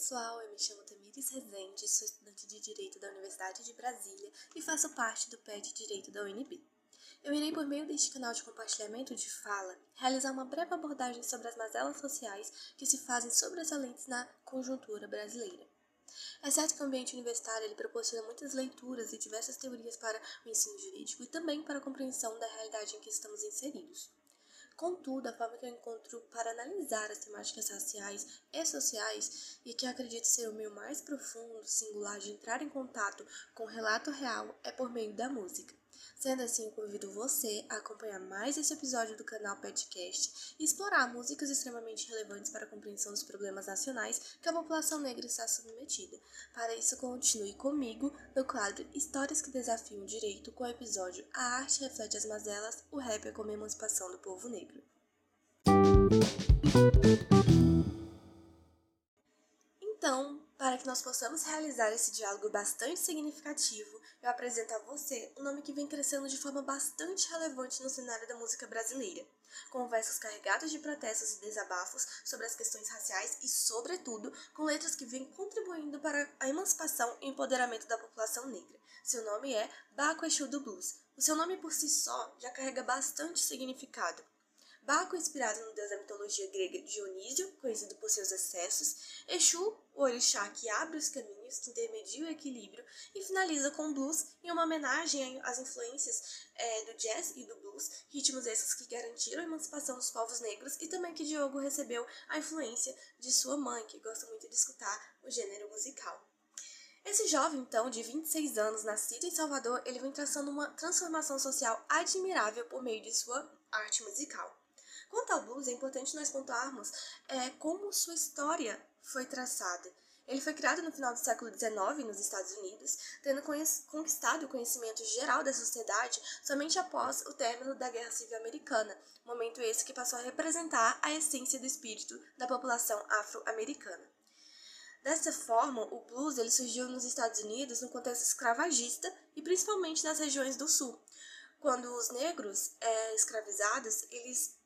pessoal, eu me chamo Tamires Rezende, sou estudante de Direito da Universidade de Brasília e faço parte do PET Direito da UNB. Eu irei, por meio deste canal de compartilhamento de fala, realizar uma breve abordagem sobre as mazelas sociais que se fazem sobressalentes na conjuntura brasileira. É certo que o ambiente universitário ele proporciona muitas leituras e diversas teorias para o ensino jurídico e também para a compreensão da realidade em que estamos inseridos. Contudo, a forma que eu encontro para analisar as temáticas raciais e sociais, e que acredito ser o meio mais profundo, singular de entrar em contato com o relato real, é por meio da música. Sendo assim, convido você a acompanhar mais esse episódio do canal Petcast e explorar músicas extremamente relevantes para a compreensão dos problemas nacionais que a população negra está submetida. Para isso, continue comigo no quadro Histórias que Desafiam o Direito com o episódio A Arte Reflete as Mazelas, o rap é como a emancipação do povo negro. Então, para que nós possamos realizar esse diálogo bastante significativo, eu apresento a você um nome que vem crescendo de forma bastante relevante no cenário da música brasileira, com versos carregados de protestos e desabafos sobre as questões raciais e, sobretudo, com letras que vêm contribuindo para a emancipação e empoderamento da população negra. Seu nome é Baco Exu do Blues. O seu nome por si só já carrega bastante significado, Baco, inspirado no deus da mitologia grega Dionísio, conhecido por seus excessos, Exu, o orixá que abre os caminhos, que intermedia o equilíbrio, e finaliza com blues, em uma homenagem às influências é, do jazz e do blues, ritmos esses que garantiram a emancipação dos povos negros, e também que Diogo recebeu a influência de sua mãe, que gosta muito de escutar o gênero musical. Esse jovem, então, de 26 anos, nascido em Salvador, ele vem traçando uma transformação social admirável por meio de sua arte musical. Quanto ao blues, é importante nós pontuarmos é, como sua história foi traçada. Ele foi criado no final do século XIX nos Estados Unidos, tendo conquistado o conhecimento geral da sociedade somente após o término da Guerra Civil Americana, momento esse que passou a representar a essência do espírito da população afro-americana. Dessa forma, o blues ele surgiu nos Estados Unidos no contexto escravagista e principalmente nas regiões do sul, quando os negros é, escravizados eles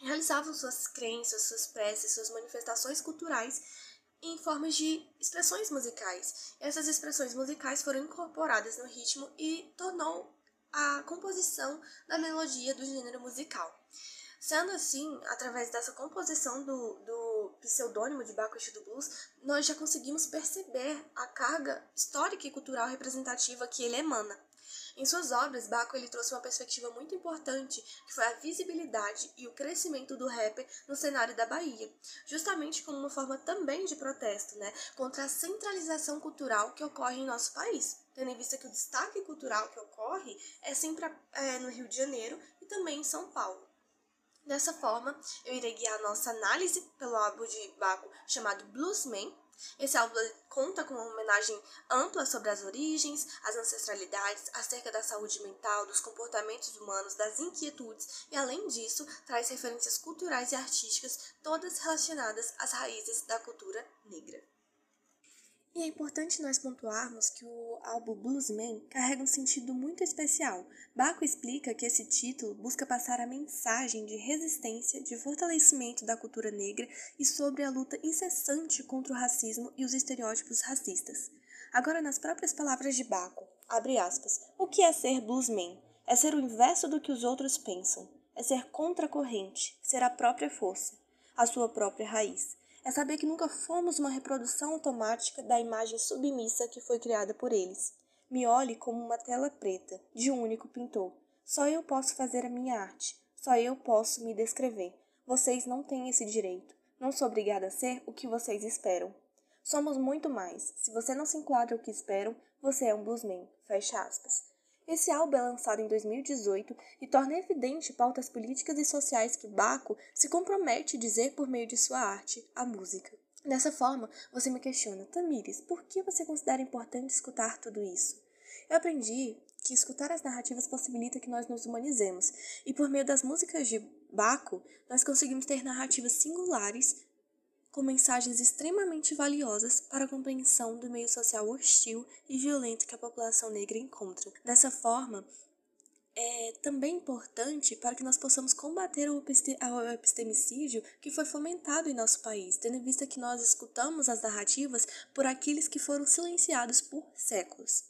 realizavam suas crenças, suas preces, suas manifestações culturais em formas de expressões musicais. Essas expressões musicais foram incorporadas no ritmo e tornou a composição da melodia do gênero musical. Sendo assim, através dessa composição do, do pseudônimo de Bacchus do Blues, nós já conseguimos perceber a carga histórica e cultural representativa que ele emana. Em suas obras, Baco ele trouxe uma perspectiva muito importante, que foi a visibilidade e o crescimento do rap no cenário da Bahia, justamente como uma forma também de protesto, né, contra a centralização cultural que ocorre em nosso país, tendo em vista que o destaque cultural que ocorre é sempre é, no Rio de Janeiro e também em São Paulo. Dessa forma, eu irei guiar a nossa análise pelo álbum de Baco chamado Bluesman, esse álbum conta com uma homenagem ampla sobre as origens, as ancestralidades, acerca da saúde mental, dos comportamentos humanos, das inquietudes e, além disso, traz referências culturais e artísticas, todas relacionadas às raízes da cultura negra. E é importante nós pontuarmos que o álbum Bluesman carrega um sentido muito especial. Baco explica que esse título busca passar a mensagem de resistência, de fortalecimento da cultura negra e sobre a luta incessante contra o racismo e os estereótipos racistas. Agora, nas próprias palavras de Baco, abre aspas, o que é ser bluesman? É ser o inverso do que os outros pensam. É ser contracorrente, ser a própria força, a sua própria raiz é saber que nunca fomos uma reprodução automática da imagem submissa que foi criada por eles. Me olhe como uma tela preta, de um único pintor. Só eu posso fazer a minha arte. Só eu posso me descrever. Vocês não têm esse direito. Não sou obrigada a ser o que vocês esperam. Somos muito mais. Se você não se enquadra o que esperam, você é um bluesman. Fecha aspas. Esse álbum é lançado em 2018 e torna evidente pautas políticas e sociais que Baco se compromete a dizer por meio de sua arte, a música. Dessa forma, você me questiona, Tamires, por que você considera importante escutar tudo isso? Eu aprendi que escutar as narrativas possibilita que nós nos humanizemos, e por meio das músicas de Baco, nós conseguimos ter narrativas singulares com mensagens extremamente valiosas para a compreensão do meio social hostil e violento que a população negra encontra. Dessa forma, é também importante para que nós possamos combater o epistemicídio que foi fomentado em nosso país, tendo em vista que nós escutamos as narrativas por aqueles que foram silenciados por séculos.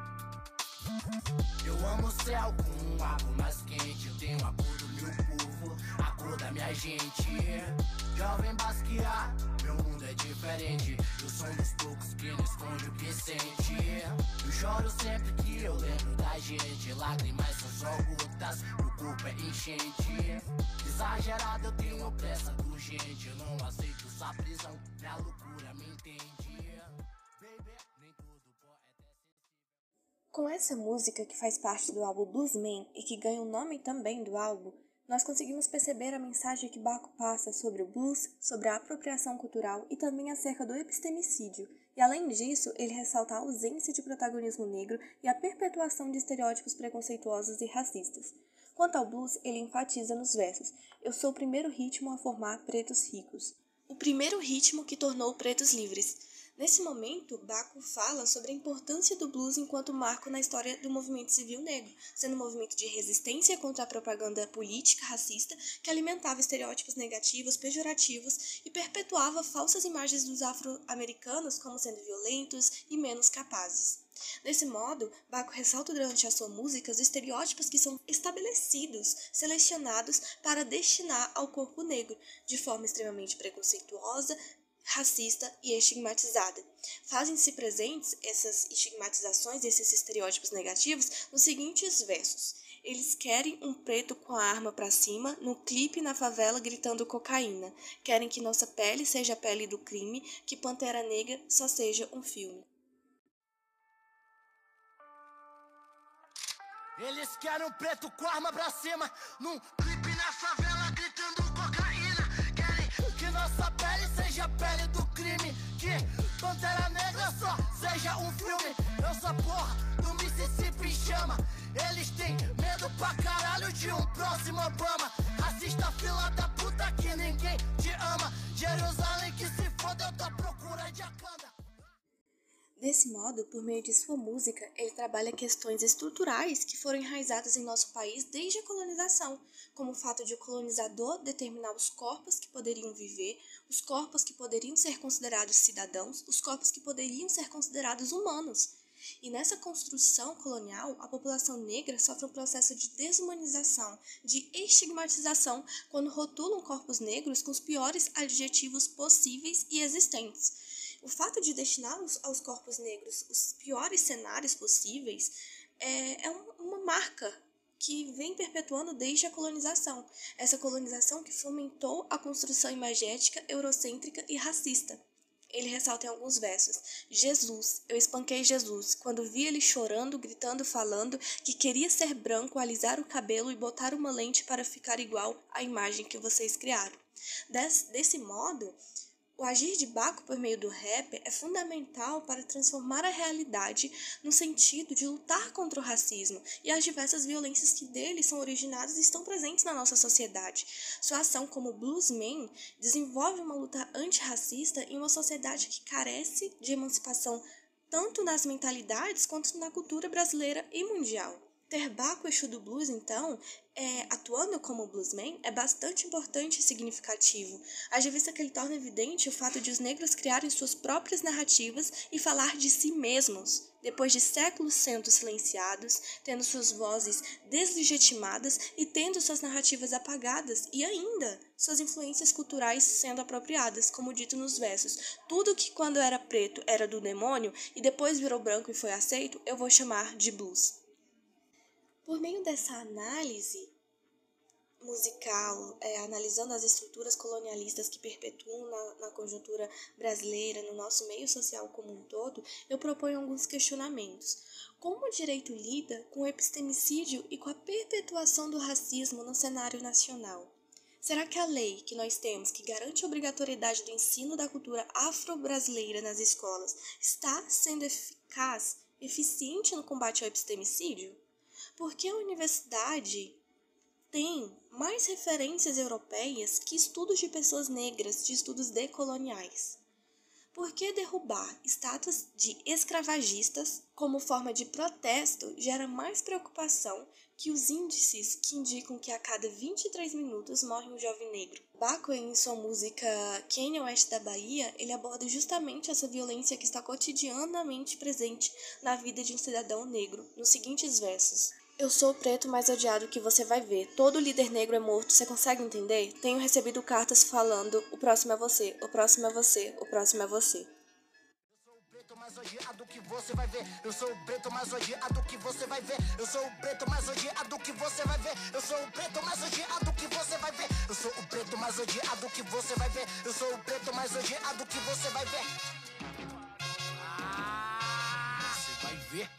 Eu amo céu com um água mais quente. Eu tenho a cor do meu povo, a cor da minha gente. Jovem Basquiat, meu mundo é diferente. Eu sou um dos poucos que não esconde o que sente. Eu choro sempre que eu lembro da gente. Lágrimas são só gotas, o corpo é enchente. Exagerado, eu tenho pressa urgente. Eu não aceito sua prisão, minha loucura me entende. Com essa música que faz parte do álbum Bluesman e que ganha o nome também do álbum, nós conseguimos perceber a mensagem que Baco passa sobre o blues, sobre a apropriação cultural e também acerca do epistemicídio. E além disso, ele ressalta a ausência de protagonismo negro e a perpetuação de estereótipos preconceituosos e racistas. Quanto ao blues, ele enfatiza nos versos: Eu sou o primeiro ritmo a formar pretos ricos. O primeiro ritmo que tornou pretos livres. Nesse momento, Baco fala sobre a importância do blues enquanto marco na história do movimento civil negro, sendo um movimento de resistência contra a propaganda política racista que alimentava estereótipos negativos, pejorativos e perpetuava falsas imagens dos afro-americanos como sendo violentos e menos capazes. Desse modo, Baco ressalta durante a sua música os estereótipos que são estabelecidos, selecionados para destinar ao corpo negro, de forma extremamente preconceituosa, racista e estigmatizada. Fazem-se presentes essas estigmatizações, esses estereótipos negativos nos seguintes versos. Eles querem um preto com a arma para cima, no clipe na favela gritando cocaína. Querem que nossa pele seja a pele do crime, que Pantera Negra só seja um filme. Eles querem um preto com a arma pra cima, num clipe na favela gritando seja a pele do crime. Que Pantera Negra só seja um filme. Eu sou porra do Mississippi em chama. Eles têm medo pra caralho de um próximo Obama. Racista fila da puta que ninguém te ama. Jerusalém que se foda, eu tô à procura de Akanda. Desse modo, por meio de sua música, ele trabalha questões estruturais que foram enraizadas em nosso país desde a colonização, como o fato de o colonizador determinar os corpos que poderiam viver, os corpos que poderiam ser considerados cidadãos, os corpos que poderiam ser considerados humanos. E nessa construção colonial, a população negra sofre um processo de desumanização, de estigmatização, quando rotulam corpos negros com os piores adjetivos possíveis e existentes. O fato de destinar aos corpos negros os piores cenários possíveis é, é uma marca que vem perpetuando desde a colonização. Essa colonização que fomentou a construção imagética, eurocêntrica e racista. Ele ressalta em alguns versos: Jesus, eu espanquei Jesus, quando vi ele chorando, gritando, falando que queria ser branco, alisar o cabelo e botar uma lente para ficar igual à imagem que vocês criaram. Des, desse modo, o agir de Baco por meio do rap é fundamental para transformar a realidade no sentido de lutar contra o racismo e as diversas violências que dele são originadas e estão presentes na nossa sociedade. Sua ação como bluesman desenvolve uma luta antirracista em uma sociedade que carece de emancipação tanto nas mentalidades quanto na cultura brasileira e mundial. Ter Baco Exu do Blues, então, é, atuando como bluesman, é bastante importante e significativo, haja vista que ele torna evidente o fato de os negros criarem suas próprias narrativas e falar de si mesmos, depois de séculos sendo silenciados, tendo suas vozes deslegitimadas e tendo suas narrativas apagadas, e ainda suas influências culturais sendo apropriadas, como dito nos versos. Tudo que quando era preto era do demônio e depois virou branco e foi aceito, eu vou chamar de blues. Por meio dessa análise musical, é, analisando as estruturas colonialistas que perpetuam na, na conjuntura brasileira, no nosso meio social como um todo, eu proponho alguns questionamentos. Como o direito lida com o epistemicídio e com a perpetuação do racismo no cenário nacional? Será que a lei que nós temos, que garante a obrigatoriedade do ensino da cultura afro-brasileira nas escolas, está sendo eficaz, eficiente no combate ao epistemicídio? Porque a universidade tem mais referências europeias que estudos de pessoas negras, de estudos decoloniais. Por que derrubar estátuas de escravagistas como forma de protesto gera mais preocupação que os índices que indicam que a cada 23 minutos morre um jovem negro? Baco, em sua música Quênia Oeste da Bahia, ele aborda justamente essa violência que está cotidianamente presente na vida de um cidadão negro, nos seguintes versos. Eu sou o preto mais odiado que você vai ver. Todo líder negro é morto, você consegue entender? Tenho recebido cartas falando: o próximo é você, o próximo é você, o próximo é você. mais odiado que você vai ver. Eu sou o preto mais odiado que você vai ver. Eu sou o preto mais odiado que você vai ver. Eu sou o preto mais odiado que você vai ver. Eu sou o preto mais odiado que você vai ver. Eu sou o preto mais odiado que você vai ver. Ver.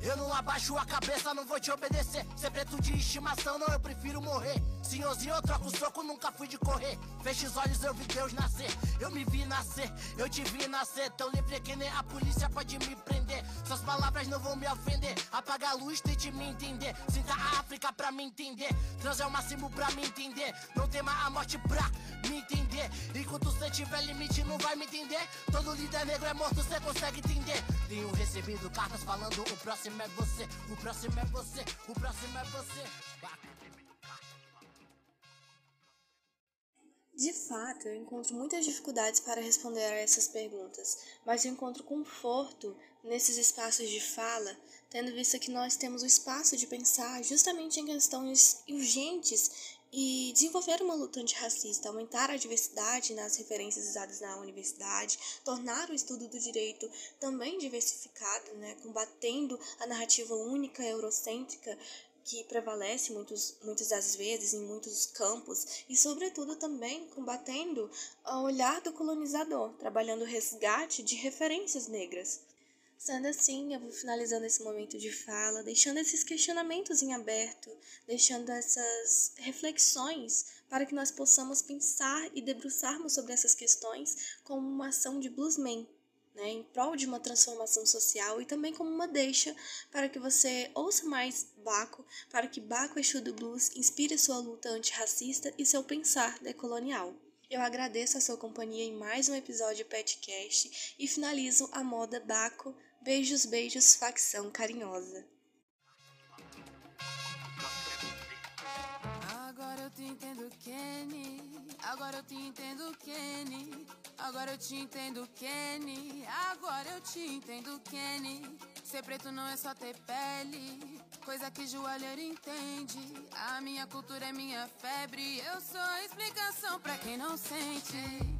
Eu não abaixo a cabeça, não vou te obedecer. Ser preto de estimação, não, eu prefiro morrer. Senhorzinho, eu troco soco, nunca fui de correr. Feche os olhos, eu vi Deus nascer. Eu me vi nascer, eu te vi nascer. Tão livre que nem a polícia pode me prender. Suas palavras não vão me ofender. Apaga a luz, tente me entender. Sinta a África pra me entender. Trans é o máximo pra me entender. Não tema a morte pra me entender. Enquanto você tiver limite, não vai me entender. Todo líder negro é morto, você consegue entender. Tenho recebido cartas falando o próximo é você, o próximo é você, o próximo é você. De fato, eu encontro muitas dificuldades para responder a essas perguntas, mas eu encontro conforto nesses espaços de fala, tendo visto que nós temos o espaço de pensar justamente em questões urgentes e desenvolver uma luta antirracista, aumentar a diversidade nas referências usadas na universidade, tornar o estudo do direito também diversificado, né, combatendo a narrativa única eurocêntrica que prevalece muitos, muitas das vezes em muitos campos e, sobretudo, também combatendo o olhar do colonizador, trabalhando o resgate de referências negras. Sendo assim, eu vou finalizando esse momento de fala, deixando esses questionamentos em aberto, deixando essas reflexões para que nós possamos pensar e debruçarmos sobre essas questões como uma ação de bluesman, né, em prol de uma transformação social e também como uma deixa para que você ouça mais Baco, para que Baco Exu do Blues inspire sua luta antirracista e seu pensar decolonial. Eu agradeço a sua companhia em mais um episódio Petcast e finalizo a moda Baco Beijos, beijos, facção carinhosa. Agora eu te entendo, Kenny. Agora eu te entendo, Kenny. Agora eu te entendo, Kenny. Agora eu te entendo, Kenny. Ser preto não é só ter pele, coisa que joalheiro entende. A minha cultura é minha febre. Eu sou a explicação pra quem não sente.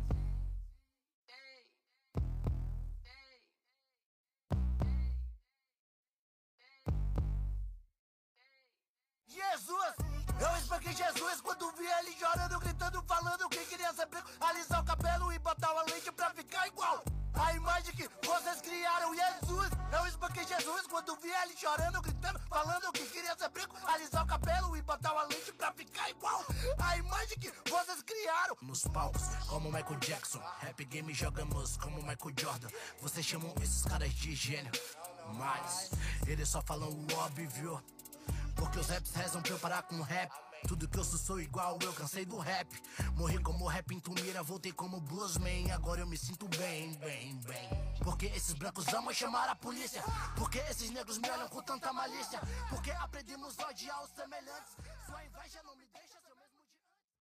Espanquei Jesus quando vi ele chorando, gritando, falando que queria ser branco, alisar o cabelo e botar uma lente pra ficar igual. A imagem que vocês criaram, Jesus! Eu espanquei Jesus quando vi ele chorando, gritando, falando que queria ser branco, alisar o cabelo e botar uma lente pra ficar igual. A imagem que vocês criaram. Nos palcos, como Michael Jackson, rap game jogamos como Michael Jordan. Vocês chamam esses caras de gênio, mas eles só falam o óbvio. Porque os raps rezam pra eu parar com o rap. Tudo que eu sou sou igual, eu cansei do rap. Morri como rap em Tumira, voltei como bluesman. Agora eu me sinto bem, bem, bem. Porque esses brancos amam chamar a polícia. Porque esses negros me olham com tanta malícia. Porque aprendemos a odiar os semelhantes. Sua inveja não me deixa.